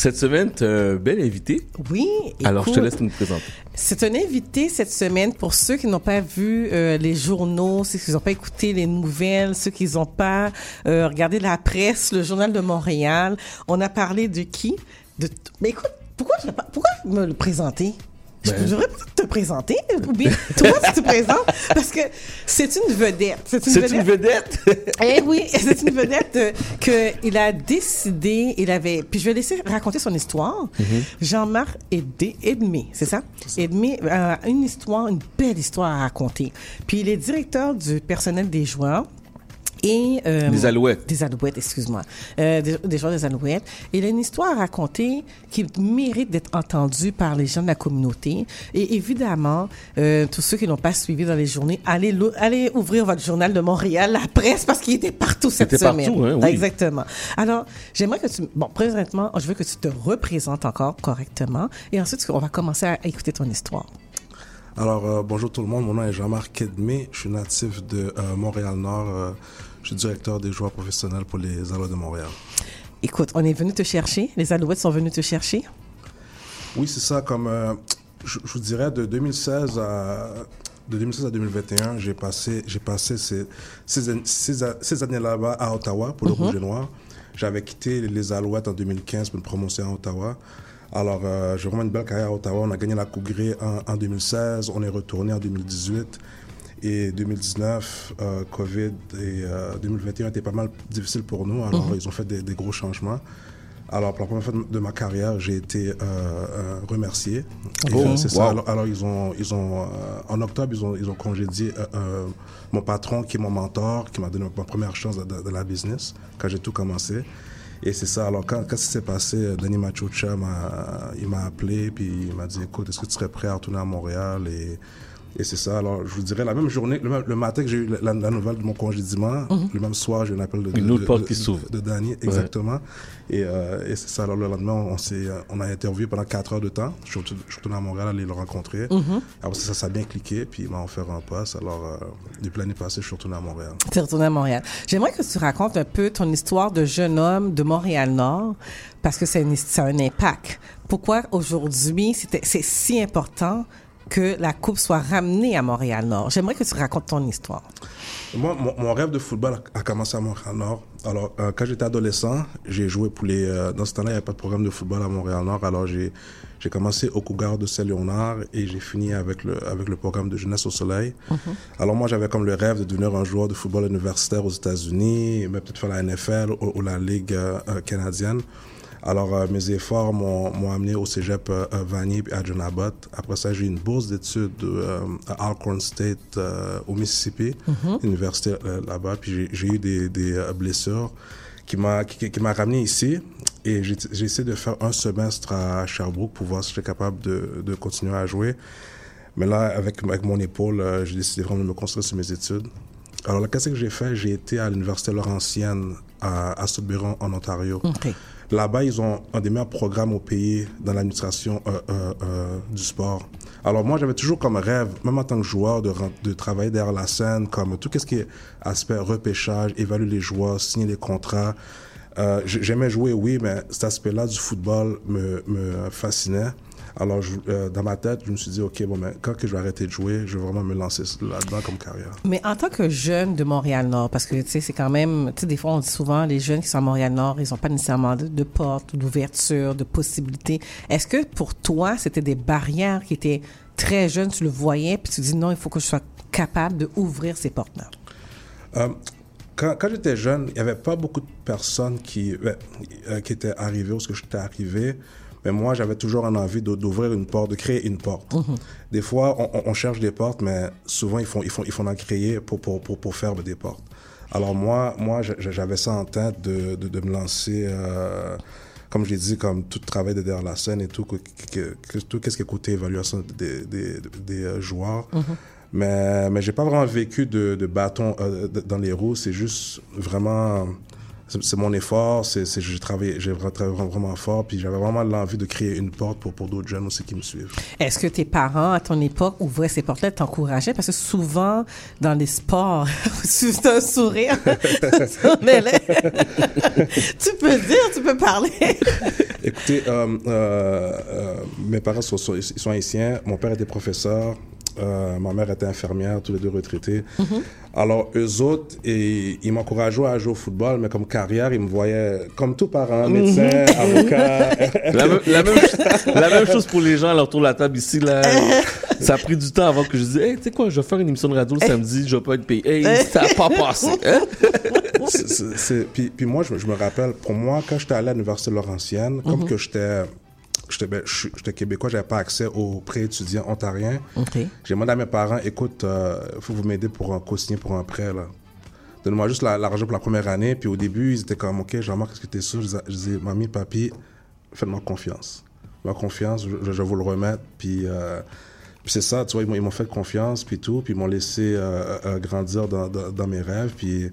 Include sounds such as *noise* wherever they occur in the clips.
Cette semaine, tu as un bel invité. Oui. Alors, je te laisse nous présenter. C'est un invité cette semaine pour ceux qui n'ont pas vu euh, les journaux, ceux qui n'ont pas écouté les nouvelles, ceux qui n'ont pas euh, regardé la presse, le journal de Montréal. On a parlé de qui? De, Mais écoute, pourquoi, pourquoi me le présenter Je Ben- devrais peut-être te présenter, ou bien toi tu te présentes, parce que c'est une vedette. C'est une vedette. une vedette. *laughs* Eh oui, c'est une vedette euh, que il a décidé, il avait, puis je vais laisser raconter son histoire. Jean-Marc Edmé, Edmé, c'est ça? Edmé a une histoire, une belle histoire à raconter. Puis il est directeur du personnel des joueurs. Et, euh, Des Alouettes. Des Alouettes, excuse-moi. Euh, des, des joueurs des Alouettes. Il a une histoire à raconter qui mérite d'être entendue par les gens de la communauté. Et évidemment, euh, tous ceux qui n'ont pas suivi dans les journées, allez, allez ouvrir votre journal de Montréal, la presse, parce qu'il était partout cette était semaine. partout, hein, oui. Exactement. Alors, j'aimerais que tu... Bon, présentement, je veux que tu te représentes encore correctement. Et ensuite, on va commencer à écouter ton histoire. Alors, euh, bonjour tout le monde. Mon nom est Jean-Marc Kedmé. Je suis natif de euh, Montréal-Nord. Je suis directeur des joueurs professionnels pour les Alouettes de Montréal. Écoute, on est venu te chercher. Les Alouettes sont venus te chercher. Oui, c'est ça. Comme euh, je, je vous dirais, de 2016 à de 2016 à 2021, j'ai passé j'ai passé ces ces, années là-bas à Ottawa pour le Rouge et Noir. J'avais quitté les Alouettes en 2015 pour me prononcer à Ottawa. Alors, euh, j'ai vraiment une belle carrière à Ottawa. On a gagné la Coupe Grey en, en 2016. On est retourné en 2018. Et 2019, euh, COVID et euh, 2021 étaient pas mal difficiles pour nous. Alors, ils ont fait des, des gros changements. Alors, pour la première fois de ma carrière, j'ai été euh, euh, remercié. Oh, euh, c'est ça. Alors, alors, ils ont, ils ont, euh, en octobre, ils ont, ils ont congédié euh, euh, mon patron, qui est mon mentor, qui m'a donné ma première chance de la business quand j'ai tout commencé. Et c'est ça. Alors, quand, quand ça s'est passé, euh, Denis Machocha m'a, il m'a appelé, puis il m'a dit, écoute, est-ce que tu serais prêt à retourner à Montréal? Et, et c'est ça. Alors, je vous dirais, la même journée, le, matin que j'ai eu la, la nouvelle de mon congédiement, le même soir, j'ai eu un appel de, de, Une autre de- porte de- qui s'ouvre. de Danny, exactement. Et, euh, et c'est ça. Alors, le lendemain, on, s'est, euh, on a interviewé pendant quatre heures de temps. Je suis retourné, à Montréal aller le rencontrer. Après ça, ça a bien cliqué, puis il m'a offert un poste. Alors, euh, depuis l'année passée, je suis retourné à Montréal. Tu es retourné à Montréal. J'aimerais que tu racontes un peu ton histoire de jeune homme de Montréal-Nord, parce que c'est ça a un impact. Pourquoi aujourd'hui c'est si important que la Coupe soit ramenée à Montréal-Nord? J'aimerais que tu racontes ton histoire. Moi, mon, mon rêve de football a, commencé à Montréal-Nord. Alors, euh, quand j'étais adolescent, j'ai joué pour les... euh, dans ce temps-là, il n'y avait pas de programme de football à Montréal-Nord. Alors, j'ai j'ai commencé au Cougar de Saint-Léonard et j'ai fini avec le, avec le programme de Jeunesse au Soleil. Alors, moi, j'avais comme le rêve de devenir un joueur de football universitaire aux États-Unis, mais peut-être faire la NFL ou, ou la Ligue euh, canadienne. Alors, euh, mes efforts m'ont amené au cégep euh, Vanier à John Abbott. Après ça, j'ai eu une bourse d'études euh, à Alcorn State au Mississippi, université euh, là-bas. Puis j'ai- eu des, des blessures qui m'a qui, qui m'a ramené ici. Et j'ai essayé de faire un semestre à Sherbrooke pour voir si j'étais capable de, de continuer à jouer. Mais là, avec, avec mon épaule, j'ai décidé vraiment de me concentrer sur mes études. Alors, qu'est-ce que j'ai fait? J'ai été à l'Université Laurentienne à, à Sudbury, en Ontario. Là-bas, ils ont un des meilleurs programmes au pays dans l'administration euh, euh, euh, du sport. Alors moi, j'avais toujours comme rêve, même en tant que joueur, de, de travailler derrière la scène, comme tout ce qui est aspect repêchage, évaluer les joueurs, signer les contrats. Euh, J'aimais jouer, oui, mais cet aspect-là du football me, me fascinait. Alors, je- euh, dans ma tête, je me suis dit, OK, bon, mais quand que je vais arrêter de jouer, je vais vraiment me lancer là-dedans comme carrière. Mais en tant que jeune de Montréal-Nord, parce que, tu sais, c'est quand même, tu sais, des fois, on dit souvent, les jeunes qui sont à Montréal-Nord, ils n'ont pas nécessairement de, de porte, d'ouverture, de possibilités. Est-ce que pour toi, c'était des barrières qui étaient très jeunes, tu le voyais, puis tu dis, non, il faut que je sois capable de ouvrir ces portes-là? Euh, quand quand j'étais jeune, il n'y avait pas beaucoup de personnes qui, euh, euh, qui étaient arrivées où ce que j'étais arrivé. Mais moi, j'avais toujours une envie d'ouvrir une porte, de créer une porte. Des fois, on, cherche des portes, mais souvent, ils font, ils font, ils font en créer pour, pour, pour, pour faire des portes. Alors moi, moi j'a- j'avais ça en tête de, de, de me lancer, euh, comme je l'ai dit, comme tout travail de derrière la scène et tout, que, que, que- tout ce qui est côté évaluation des, des, des euh, joueurs. Mais, mais j'ai pas vraiment vécu de, de bâton euh, dans les roues. C'est juste vraiment c'est mon effort, c'est, c'est, j'ai travaillé, j'ai travaillé vraiment, fort, puis j'avais vraiment l'envie de créer une porte pour, pour d'autres jeunes aussi qui me suivent. Est-ce que tes parents, à ton époque, ouvraient ces portes-là, t'encourageaient? Parce que souvent, dans les sports, *laughs* c'est un sourire *laughs* lèvres. tu peux dire, tu peux parler. *laughs* Écoutez, euh, euh, euh, mes parents sont, sont, ils sont haïtiens. Mon père était professeur. Euh, ma mère était infirmière, tous les deux retraités. Alors, eux autres, et, ils m'encourageaient à jouer au football, mais comme carrière, ils me voyaient comme tout parent, médecin, *laughs* avocat. La, même- la même, la même chose pour les gens à autour de la table ici. Là. *laughs* Ça a pris du temps avant que je dise Hey, tu sais quoi, je vais faire une émission de radio le samedi, je vais pas être payé. Hey, ça n'a pas *laughs* passé. Hein? C'est- c'est- c'est- puis, puis moi, je, me- je me rappelle, pour moi, quand j'étais allé à l'Université Laurentienne, comme que j'étais j'étais ben, je suis- j'étais québécois, j'avais pas accès aux prêts étudiants ontariens. J'ai demandé à mes parents, écoute, il faut que vous m'aider pour un co-signer pour un prêt, là. Donne-moi juste la- l'argent pour la première année. Puis au début, ils étaient comme, OK, Jean-Marc, est-ce que tu es sûr? Je disais, mamie, papi, faites-moi confiance. Faites-moi confiance, je, vais vous le remettre. Puis, euh, puis c'est ça, tu vois, ils m'ont- fait confiance, puis tout. Puis ils m'ont laissé euh, euh, grandir dans, dans, dans mes rêves. Puis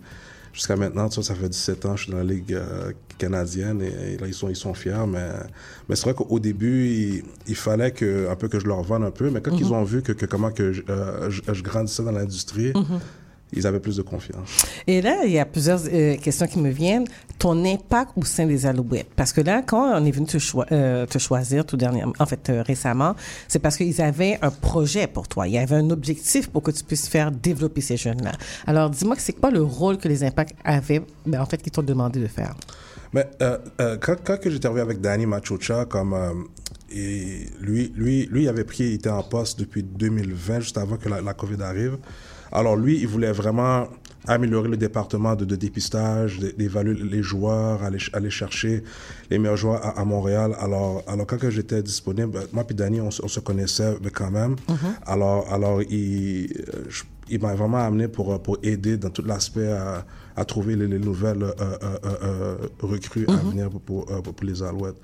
jusqu'à maintenant, ça fait 17 ans, je suis dans la Ligue euh, canadienne et, et là, ils sont, ils sont fiers. Mais, mais c'est vrai qu'au début, il, il fallait que, un peu que je leur vende un peu. Mais quand ils ont vu que, que comment que je, euh, je, je grandissais dans l'industrie, ils avaient plus de confiance. Et là, il y a plusieurs euh, questions qui me viennent. Ton impact au sein des Alouettes? Parce que là, quand on est venu te, choi- euh, te choisir tout dernièrement, en fait, euh, récemment, c'est parce qu'ils avaient un projet pour toi. Il y avait un objectif pour que tu puisses faire développer ces jeunes-là. Alors, dis-moi, c'est quoi le rôle que les impacts avaient, ben, en fait, qu'ils t'ont demandé de faire? Mais euh, quand, quand arrivé avec Danny Machucha, comme et lui, lui, lui, il avait pris, il était en poste depuis 2020, juste avant que la, la COVID arrive. Alors lui, il voulait vraiment améliorer le département de, de dépistage, d'é- d'évaluer les joueurs, aller, aller chercher les meilleurs joueurs à, à Montréal. Alors, alors quand j'étais disponible, ben, moi puis Danny, on, se- on se connaissait mais quand même. Alors, alors il, euh, je- il m'a vraiment amené pour, euh, pour aider dans tout l'aspect à, à trouver les, les nouvelles euh, euh, euh, euh, recrues à venir pour, pour, pour les Alouettes.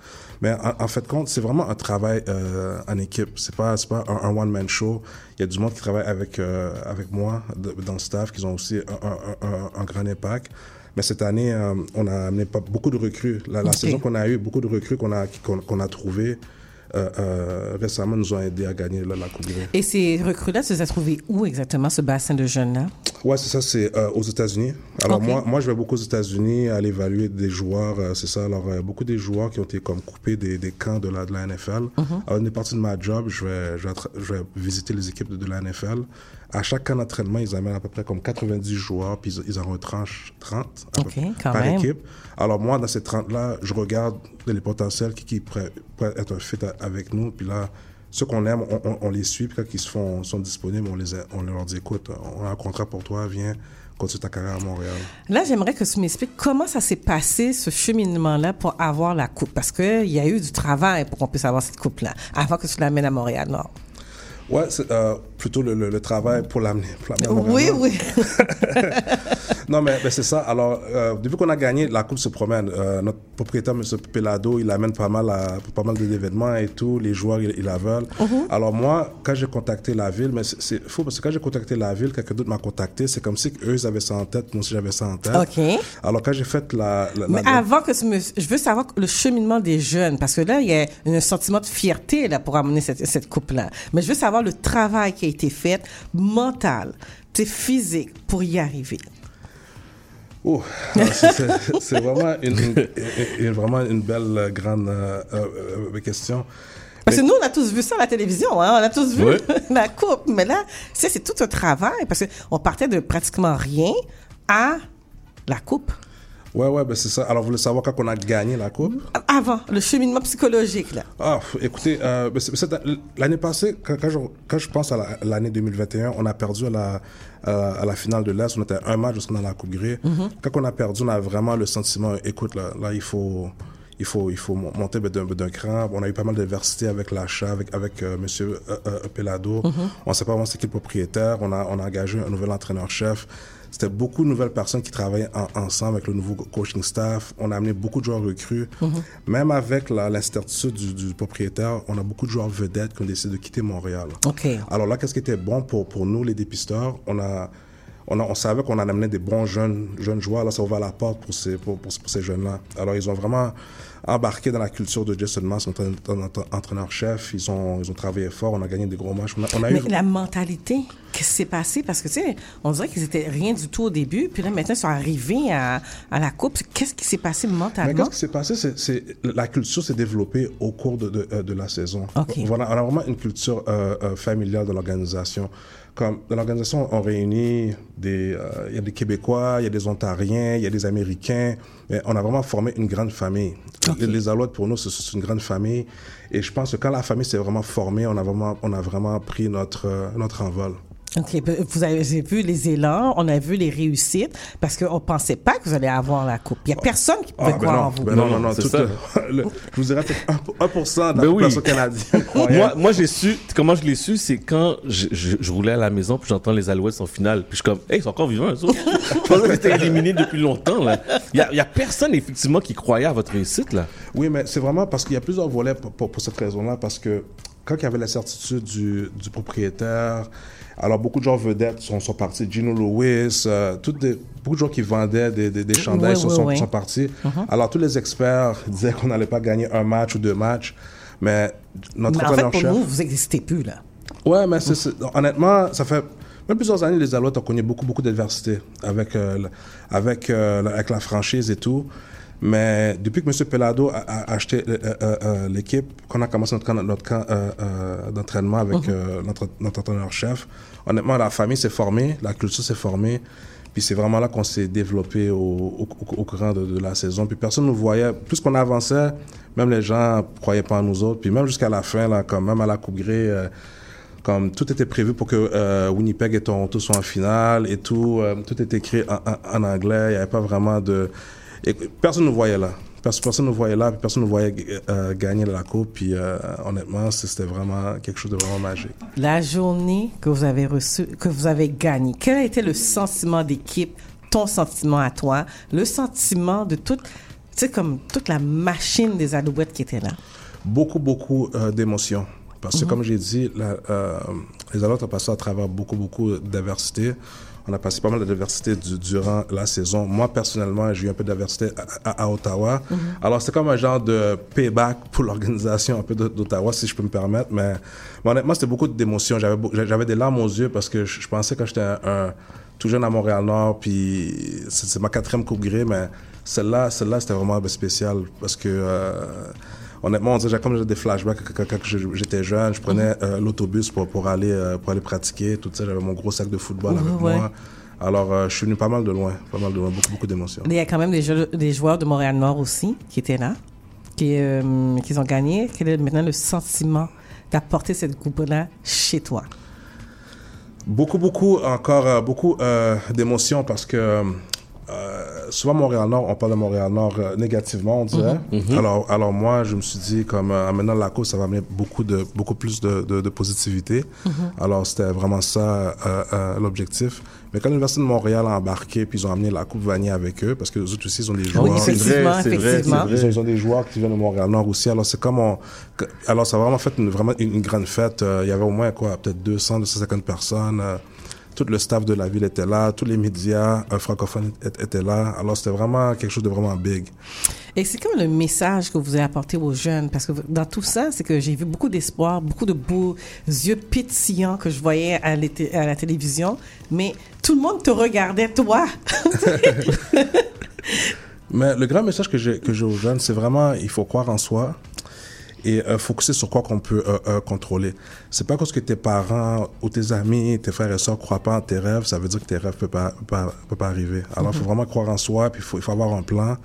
Mais en, en fait, compte, c'est vraiment un travail euh, en équipe. C'est pas, c'est pas un, un one-man show. Il y a du monde qui travaille avec, euh, avec moi de- dans le staff, qui ont aussi un, un, un, un grand impact. Mais cette année, euh, on a amené pas, beaucoup de recrues. La, la saison qu'on a eu, beaucoup de recrues qu'on a, qu'on, qu'on a trouvées récemment nous ont aidé à gagner la, la Coupe Grey. Et ces recrues-là, les as trouvés où exactement, ce bassin de jeunes-là? Ouais, c'est ça, c'est euh, aux États-Unis. Alors moi, moi, je vais beaucoup aux États-Unis aller évaluer des joueurs, euh, c'est ça. Alors euh, beaucoup des joueurs qui ont été comme coupés des, des camps de la, de la NFL. Alors une partie de ma job, je vais, je vais, attra- je vais visiter les équipes de, de la NFL. À chaque camp d'entraînement, ils amènent à peu près comme 90 joueurs, puis ils, ils en retranchent 30 à peu Ok, près, quand par même. équipe. Alors moi, dans ces 30-là, je regarde les potentiels qui, qui pourraient, pourraient être a- avec nous. Puis là, ceux qu'on aime, on, on- on les suit. Puis quand ils se font, sont disponibles, on, les a- on leur dit, écoute, on a un contrat pour toi, viens, continue ta carrière à Montréal. Là, j'aimerais que tu m'expliques comment ça s'est passé, ce cheminement-là, pour avoir la coupe. Parce qu'il y a eu du travail pour qu'on puisse avoir cette coupe-là, avant que tu l'amènes à Montréal-Nord. Ouais, c'est euh, plutôt le, le- le travail pour l'amener. Oui, oui. *laughs* Non, mais, mais c'est ça. Alors, euh, depuis qu'on a gagné, la Coupe se promène. Euh, notre propriétaire, M. Pelado, il amène pas mal, à, pas mal d'événements et tout. Les joueurs, ils, ils la veulent. Mhm. Alors, moi, quand j'ai contacté la ville, mais c'est- faux parce que quand j'ai contacté la ville, quelqu'un d'autre m'a contacté. C'est comme si eux, ils avaient ça en tête, moi aussi, j'avais ça en tête. OK. Alors, quand j'ai fait la. la- Mais la- avant que me... Je veux savoir le cheminement des jeunes, parce que là, il y a un sentiment de fierté là, pour amener cette, cette coupe-là. Mais je veux savoir le travail qui a été fait, mental, physique, pour y arriver. Oh, c'est- vraiment une, vraiment une belle euh, grande euh, euh, question. Parce que nous, on a tous vu ça à la télévision, hein? on a tous vu *laughs* la coupe. Mais là, c'est tout un travail, parce qu'on partait de pratiquement rien à la coupe. Ouais, ouais, ben c'est ça. Alors, vous voulez savoir quand on a gagné la Coupe? Avant, le cheminement psychologique, là. Ah, écoutez, euh, ben, l'année passée, quand, quand je, quand je pense à la- l'année 2021, on a perdu la, à, à la finale de l'Est. On était à un match jusqu'à la Coupe Grey. Quand on a perdu, on a vraiment le sentiment, écoute, là, là il faut... Il faut, il faut mon- monter ben, d'un d'un cran. On a eu pas mal d'adversité avec l'achat, avec, avec euh, Monsieur euh, euh, Pelado. On sait pas vraiment c'est qui le propriétaire. On a, on a engagé un nouvel entraîneur-chef. C'était beaucoup de nouvelles personnes qui travaillaient en- ensemble avec le nouveau coaching staff. On a amené beaucoup de joueurs recrues. Même avec l'incertitude du, du propriétaire, on a beaucoup de joueurs vedettes qui ont décidé de quitter Montréal. OK. Alors là, qu'est-ce qui était bon pour, pour nous, les dépisteurs? On a, on, a- on savait qu'on en amenait des bons jeunes, jeunes joueurs. Là, ça ouvre la porte pour ces, pour, pour- pour ces jeunes-là. Alors, ils ont vraiment embarqué dans la culture de Jason Mass, notre, notre entraîneur-chef. Ils ont, ils ont travaillé fort. On a gagné des gros matchs. On a, on a Mais eu... la mentalité, qu'est-ce qui s'est passé? Parce que, tu sais, on dirait qu'ils étaient rien du tout au début, puis là, maintenant, ils sont arrivés à, à la Coupe. Qu'est-ce qui s'est passé mentalement? qu'est-ce qui s'est passé? C'est, c'est- la culture s'est développée au cours de, de, euh, de la saison. OK. Voilà, on a vraiment une culture euh, euh, familiale de l'organisation. Comme dans l'organisation, on réunit des, euh, il y a des Québécois, il y a des Ontariens, il y a des Américains. Mais on a vraiment formé une grande famille. Les, les Alouettes, pour nous, c'est, c'est une grande famille. Et je pense que quand la famille s'est vraiment formée, on a vraiment, on a vraiment pris notre, euh, notre envol. OK. ben, Vous avez vu les élans, on a vu les réussites, parce qu'on ne pensait pas que vous allez avoir la Coupe. Il n'y a personne qui pouvait Ah, ben croire non, en vous. ben non, Non, non, tout, ça. euh, *laughs* le- je vous dirais peut-être 1%, 1% de la Ben oui. population canadienne. Moi, moi j'ai su, comment je l'ai su, c'est quand je, je, je roulais à la maison, puis j'entends les Alouettes en finale, puis je suis comme, hey, ils sont encore vivants, eux autres. *laughs* Je pensais qu'ils étaient éliminés depuis longtemps, là. Il y a, personne, effectivement, qui croyait à votre réussite, là. Oui, mais c'est vraiment parce qu'il y a plusieurs volets pour, pour- pour cette raison-là. Parce que quand il y avait la certitude du, du propriétaire, alors beaucoup de gens vedettes sont, sont partis. Gino Lewis, euh, toutes des- beaucoup de gens qui vendaient des, des, des chandails Oui, sont, oui, sont- oui. sont partis. Alors tous les experts *laughs* disaient qu'on n'allait pas gagner un match ou deux matchs. Mais notre Mais en fait, pour nous, vous n'existez plus, là. Ouais, mais honnêtement, ça fait même plusieurs années, les Alouettes ont connu beaucoup, beaucoup d'adversité avec, euh, avec, euh, avec la franchise et tout. Mais depuis que M. Pelado a, a acheté euh, euh, euh, l'équipe, qu'on a commencé notre camp, notre camp euh, d'entraînement avec euh, notre, notre entraîneur-chef, honnêtement, la famille s'est formée, la culture s'est formée. Puis c'est vraiment là qu'on s'est développé au, au, courant de, de la saison. Puis personne ne nous voyait. Plus qu'on avançait, même les gens croyaient pas en nous autres. Puis même jusqu'à la fin, là, quand même à la Coupe euh, comme tout était prévu pour que euh, Winnipeg et Toronto soient en finale et tout, euh, tout était écrit en, en- en anglais. Il n'y avait pas vraiment de. Et personne ne voyait là. Pers- Personne ne voyait là, personne ne voyait euh, gagner la coupe. Puis euh, honnêtement, c'était vraiment quelque chose de vraiment magique. La journée que vous avez reçu, que vous avez gagné, quel a été le sentiment d'équipe, ton sentiment à toi, le sentiment de toute, comme toute la machine des Alouettes qui était là? beaucoup, beaucoup euh, d'émotions. Parce que, comme j'ai dit, la- euh, les Alouettes ont passé à travers beaucoup, beaucoup d'adversité. On a passé pas mal d'adversité du- durant la saison. Moi, personnellement, j'ai eu un peu d'adversité à, à- à Ottawa. Alors, c'était comme un genre de payback pour l'organisation un peu d'O- d'Ottawa, si je peux me permettre. Mais, mais honnêtement, c'était beaucoup d'émotions. J'avais, des larmes aux yeux parce que je, je pensais quand j'étais un, un- tout jeune à Montréal-Nord, puis c'est, c'est ma quatrième Coupe Grey, mais celle-là, celle-là, c'était vraiment spécial parce que... euh, Honnêtement, on dirait comme j'ai des flashbacks quand, j'étais jeune, je prenais euh, l'autobus pour, pour, aller, euh, pour aller pratiquer, tout ça, j'avais mon gros sac de football avec Ouais. moi. Alors, euh, je suis venu pas mal de loin, pas mal de loin, beaucoup, beaucoup d'émotions. Il y a quand même des, jeux- des joueurs de Montréal-Nord aussi qui étaient là, qui, qui ont gagné. Quel est maintenant le sentiment d'apporter cette coupe-là chez toi? Beaucoup, beaucoup, encore beaucoup d'émotions parce que souvent Montréal-Nord, on parle de Montréal-Nord euh, négativement, on dirait. Alors, alors moi, je me suis dit, comme euh, en menant la course, ça va amener beaucoup, de, beaucoup plus de, de, de positivité. Alors, c'était vraiment ça euh, euh, l'objectif. Mais quand l'Université de Montréal a embarqué, puis ils ont amené la Coupe Vanier avec eux, parce que les autres aussi, ils ont des joueurs. Oui, c'est vrai, vrai, Ils vrai. ont, ils ont des joueurs qui viennent de Montréal-Nord aussi. Alors, c'est comme on... Alors, ça a vraiment fait une, vraiment une, une grande fête. Euh, il y avait au moins, quoi, peut-être 200, 250 personnes. Euh, tout le staff de la ville était là. Tous les médias euh, francophones étaient là. Alors, c'était vraiment quelque chose de vraiment big. Et c'est comme le message que vous avez apporté aux jeunes, parce que dans tout ça, c'est que j'ai vu beaucoup d'espoir, beaucoup de beaux yeux pétillants que je voyais à, à la télévision, mais tout le monde te regardait, toi. *laughs* Mais le grand message que j'ai que j'ai aux jeunes, c'est vraiment, il faut croire en soi et euh, focuser sur quoi qu'on peut euh, euh, contrôler. C'est pas parce que tes parents ou tes amis, tes frères et sœurs croient pas en tes rêves, ça veut dire que tes rêves peuvent pas, peuvent pas, peuvent pas arriver. Alors, il faut vraiment croire en soi, puis il faut, il faut avoir un plan,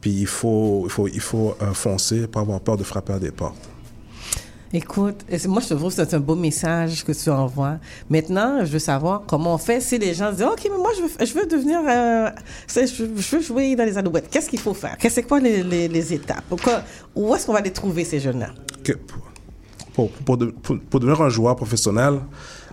puis il faut, il faut, il faut euh, foncer, pas avoir peur de frapper à des portes. Écoute, moi je trouve que c'est un beau message que tu envoies. Maintenant, je veux savoir comment on fait si les gens disent OK, mais moi je veux, devenir, euh, je, veux jouer dans les Alouettes. Qu'est-ce qu'il faut faire? Qu'est-ce quoi les, étapes? Où est-ce qu'on va les trouver ces jeunes-là? Pour devenir un joueur professionnel,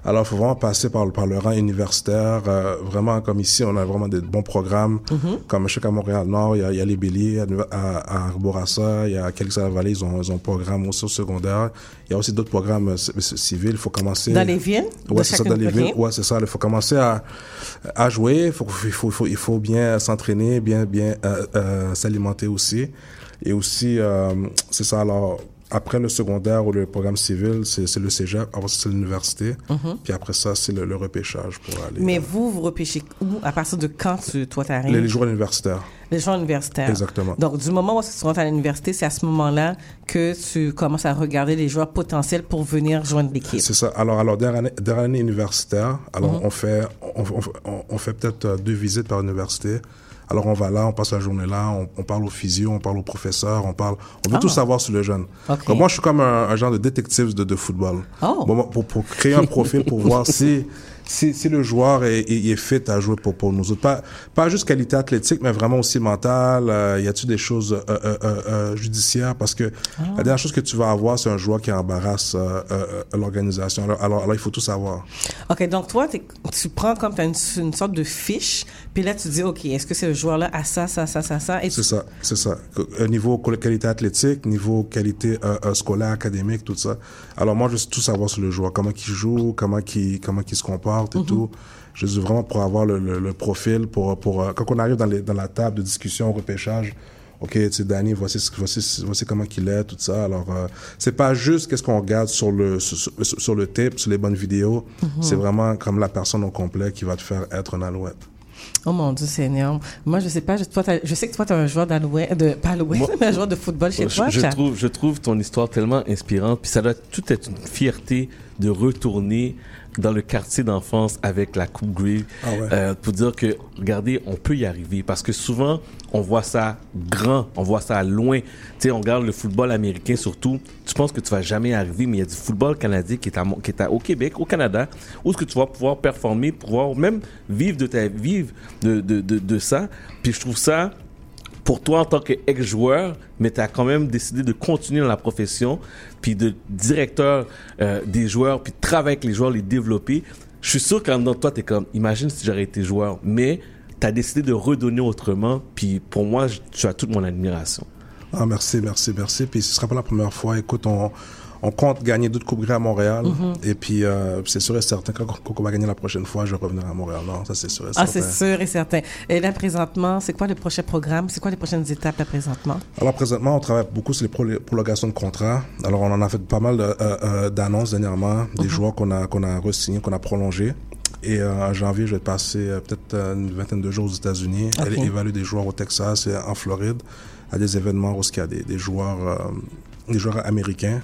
alors il faut vraiment passer par, le- par le rang universitaire. euh, vraiment, comme ici, on a vraiment des bons programmes. Comme je sais qu'à Montréal-Nord, il y a, il y a les Béliers, à, à, à Arbourassa, il y a Quelques-Vallée, ils ont, ils ont un programme aussi au secondaire. Il y a aussi d'autres programmes euh, civils. Il faut commencer... Dans les villes? De c'est ça, dans les villes. Ouais, c'est ça. Il faut commencer à, à jouer. Il faut, il faut, il faut, il faut bien s'entraîner, bien, bien euh, euh, s'alimenter aussi. Et aussi, c'est ça. Alors, après le secondaire ou le programme civil, c'est le cégep. Après, c'est l'université. Puis après ça, c'est le, le repêchage pour aller. Mais euh, vous, vous repêchez où? À partir de quand tu, toi, t'arrives? les, les jours universitaires. Les gens universitaires. Exactement. Donc, du moment où tu rentres à l'université, c'est à ce moment-là que tu commences à regarder les joueurs potentiels pour venir joindre l'équipe. C'est ça. Alors, alors dernière année, dernière année universitaire, alors Mm-hmm. on fait, on, on- on- on fait peut-être deux visites par université. Alors, on va là, on passe la journée là, on, on parle aux physio, on parle aux professeurs, on parle, on veut Ah. tout savoir sur le jeune. Ok. Donc, moi, je suis comme un, un genre de détective de, de football. Oh. Bon, moi, pour, pour créer un profil, pour voir si, si, si le joueur est, est, est fit à jouer pour, pour nous autres. Pas, pas juste qualité athlétique, mais vraiment aussi mentale. Euh, y a-t-il des choses euh, euh, euh, euh, judiciaires? Parce que Ah. la dernière chose que tu vas avoir, c'est un joueur qui embarrasse l'organisation. Alors, alors, alors, il faut tout savoir. OK, donc toi, tu prends comme as une, une sorte de fiche, puis là, tu dis, OK, est-ce que ce joueur-là a ça, ça, ça, ça, ça? C'est tu- ça, c'est ça. Niveau quali- qualité athlétique, niveau qualité scolaire, académique, tout ça. Alors moi, je veux tout savoir sur le joueur, comment il joue, comment il, comment il se comporte et tout. Je veux vraiment pour avoir le, le, le profil, pour, pour euh, quand on arrive dans, les, dans la table de discussion, au repêchage, OK, tu sais, Danny, voici, voici, voici comment il est, tout ça. Alors, euh, c'est pas juste qu'est-ce qu'on regarde sur le, sur, le tape, sur les bonnes vidéos. C'est vraiment comme la personne au complet qui va te faire être un alouette. Oh mon Dieu Seigneur. Moi, je sais pas, je, toi, t'as- je sais que toi, tu es un joueur d'alouette, de, pas Moi- mais un joueur de football chez je, toi. je trouve, je trouve ton histoire tellement inspirante, puis ça doit tout être une fierté de retourner dans le quartier d'enfance avec la Coupe Grey Ah ouais. euh, pour dire que, regardez, on peut y arriver. Parce que souvent, on voit ça grand, on voit ça loin. Tu sais, on regarde le football américain surtout, tu penses que tu vas jamais y arriver, mais il y a du football canadien qui est, à, qui est à- au Québec, au Canada, où est-ce que tu vas pouvoir performer, pouvoir même vivre de ta vivre de, de, de, de ça. Puis je trouve ça pour toi en tant qu'ex-joueur, mais tu as quand même décidé de continuer dans la profession, puis de directeur euh, des joueurs, puis de travailler avec les joueurs, les développer. Je suis sûr qu'en dedans de toi, tu es comme, imagine si j'aurais été joueur, mais tu as décidé de redonner autrement, puis pour moi, tu as toute mon admiration. Ah, merci, merci, merci. Puis ce sera pas la première fois. Écoute, on, on compte gagner d'autres Coupes Grey à Montréal. Et puis, euh, c'est sûr et certain, quand, quand on va gagner la prochaine fois, je vais revenir à Montréal. Non, ça, c'est sûr et Ah, certain. c'est sûr et certain. Et là, présentement, c'est quoi le prochain programme? C'est quoi les prochaines étapes, là, présentement? Alors, présentement, on travaille beaucoup sur les prolo- prolongations de contrats. Alors, on en a fait pas mal euh, euh, d'annonces dernièrement, Mhm. des joueurs qu'on a, qu'on a re-signés, qu'on a prolongés. Et euh, en janvier, je vais passer euh, peut-être une vingtaine de jours aux États-Unis, aller évaluer des joueurs au Texas et en Floride, à des événements où il y a des, des joueurs, euh, des joueurs américains.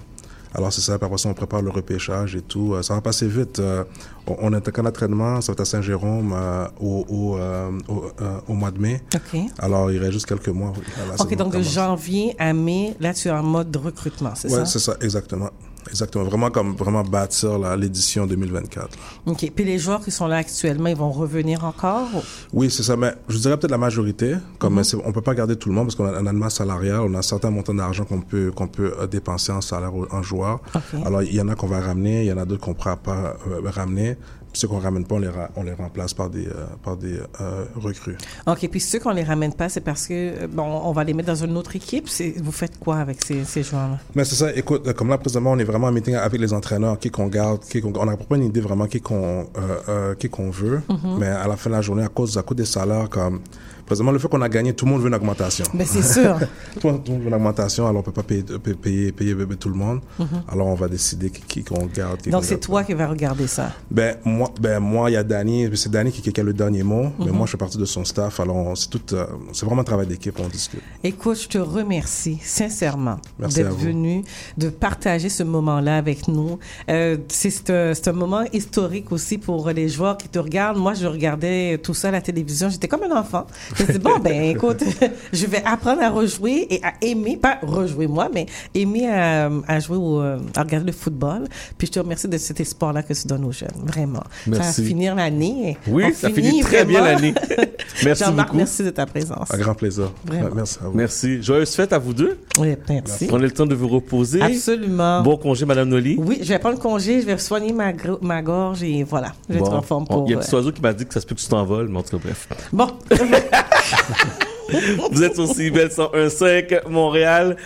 Alors c'est ça, après ça, on prépare le repêchage et tout. Euh, Ça va passer vite. Euh, on, est en entraînement, ça va être à Saint-Jérôme euh, au, au, au, au mois de mai. OK. Alors il reste juste quelques mois. OK, donc de janvier à mai, là, tu es en mode de recrutement, c'est Ouais, ça? c'est ça, exactement. Exactement. Vraiment comme vraiment bâtir l'édition 2024. OK. Puis les joueurs qui sont là actuellement, ils vont revenir encore? Oui, c'est ça. Mais je dirais peut-être la majorité. Comme Mhm. c'est- on peut pas garder tout le monde parce qu'on a un masse salariale, on a un certain montant d'argent qu'on peut qu'on peut euh, dépenser en salaire en joueur. Alors il y en a qu'on va ramener, il y en a d'autres qu'on pourra pas euh, ramener. Ceux qu'on ramène pas, on les ra- on les remplace par des euh, par des euh, recrues. OK. Puis ceux qu'on les ramène pas, c'est parce que, euh, bon, on va les mettre dans une autre équipe? Vous faites quoi avec ces, ces joueurs-là? Mais c'est ça, écoute, comme là présentement, on est vraiment en meeting avec les entraîneurs, qui qu'on garde, qui qu'on, on n'a pas une idée vraiment qui qu'on, euh, qu'on veut, mais à la fin de la journée, à cause, à cause des salaires, comme, présentement, le fait qu'on a gagné, tout le monde veut une augmentation. Ben, c'est sûr. *laughs* tout, le monde- veut une augmentation, alors on peut pas payer, payer, payer, payer, tout le monde. Alors on va décider qui, qu'on garde. Qui Donc, c'est toi pas. qui vas regarder ça? Ben, moi, ben, moi, il y a Danny, c'est Danny qui, qui a le dernier mot, mais moi, je fais partie de son staff, alors c'est tout, euh, c'est vraiment un travail d'équipe, on discute. Écoute, je te remercie sincèrement d'être venu, de partager ce moment-là avec nous. Euh, c'est un moment historique aussi pour les joueurs qui te regardent. Moi, je regardais tout ça à la télévision. J'étais comme un enfant. Je me dis, bon, ben, écoute, *laughs* je vais apprendre à rejouer et à aimer, pas rejouer moi, mais aimer à, à jouer au, euh, à regarder le football. Puis je te remercie de cet espoir-là que tu donnes aux jeunes, vraiment. Merci. Ça va finir l'année. Oui, On ça finit très bien l'année. *laughs* Merci beaucoup. merci de ta présence. Un grand plaisir. Vraiment. Merci à vous. Merci. Joyeuse fête à vous deux. Oui, merci. Prenez le temps de vous reposer. Absolument. Bon congé, Madame Noli. Oui, je vais prendre congé, je vais soigner ma, gorge et voilà, je vais Bon. être en forme pour. Il y a un euh, petit oiseau qui m'a dit que ça se peut que tu t'envoles, mais en tout cas, bref. Bon. *laughs* Vous êtes sur CBL 101.5 Montréal.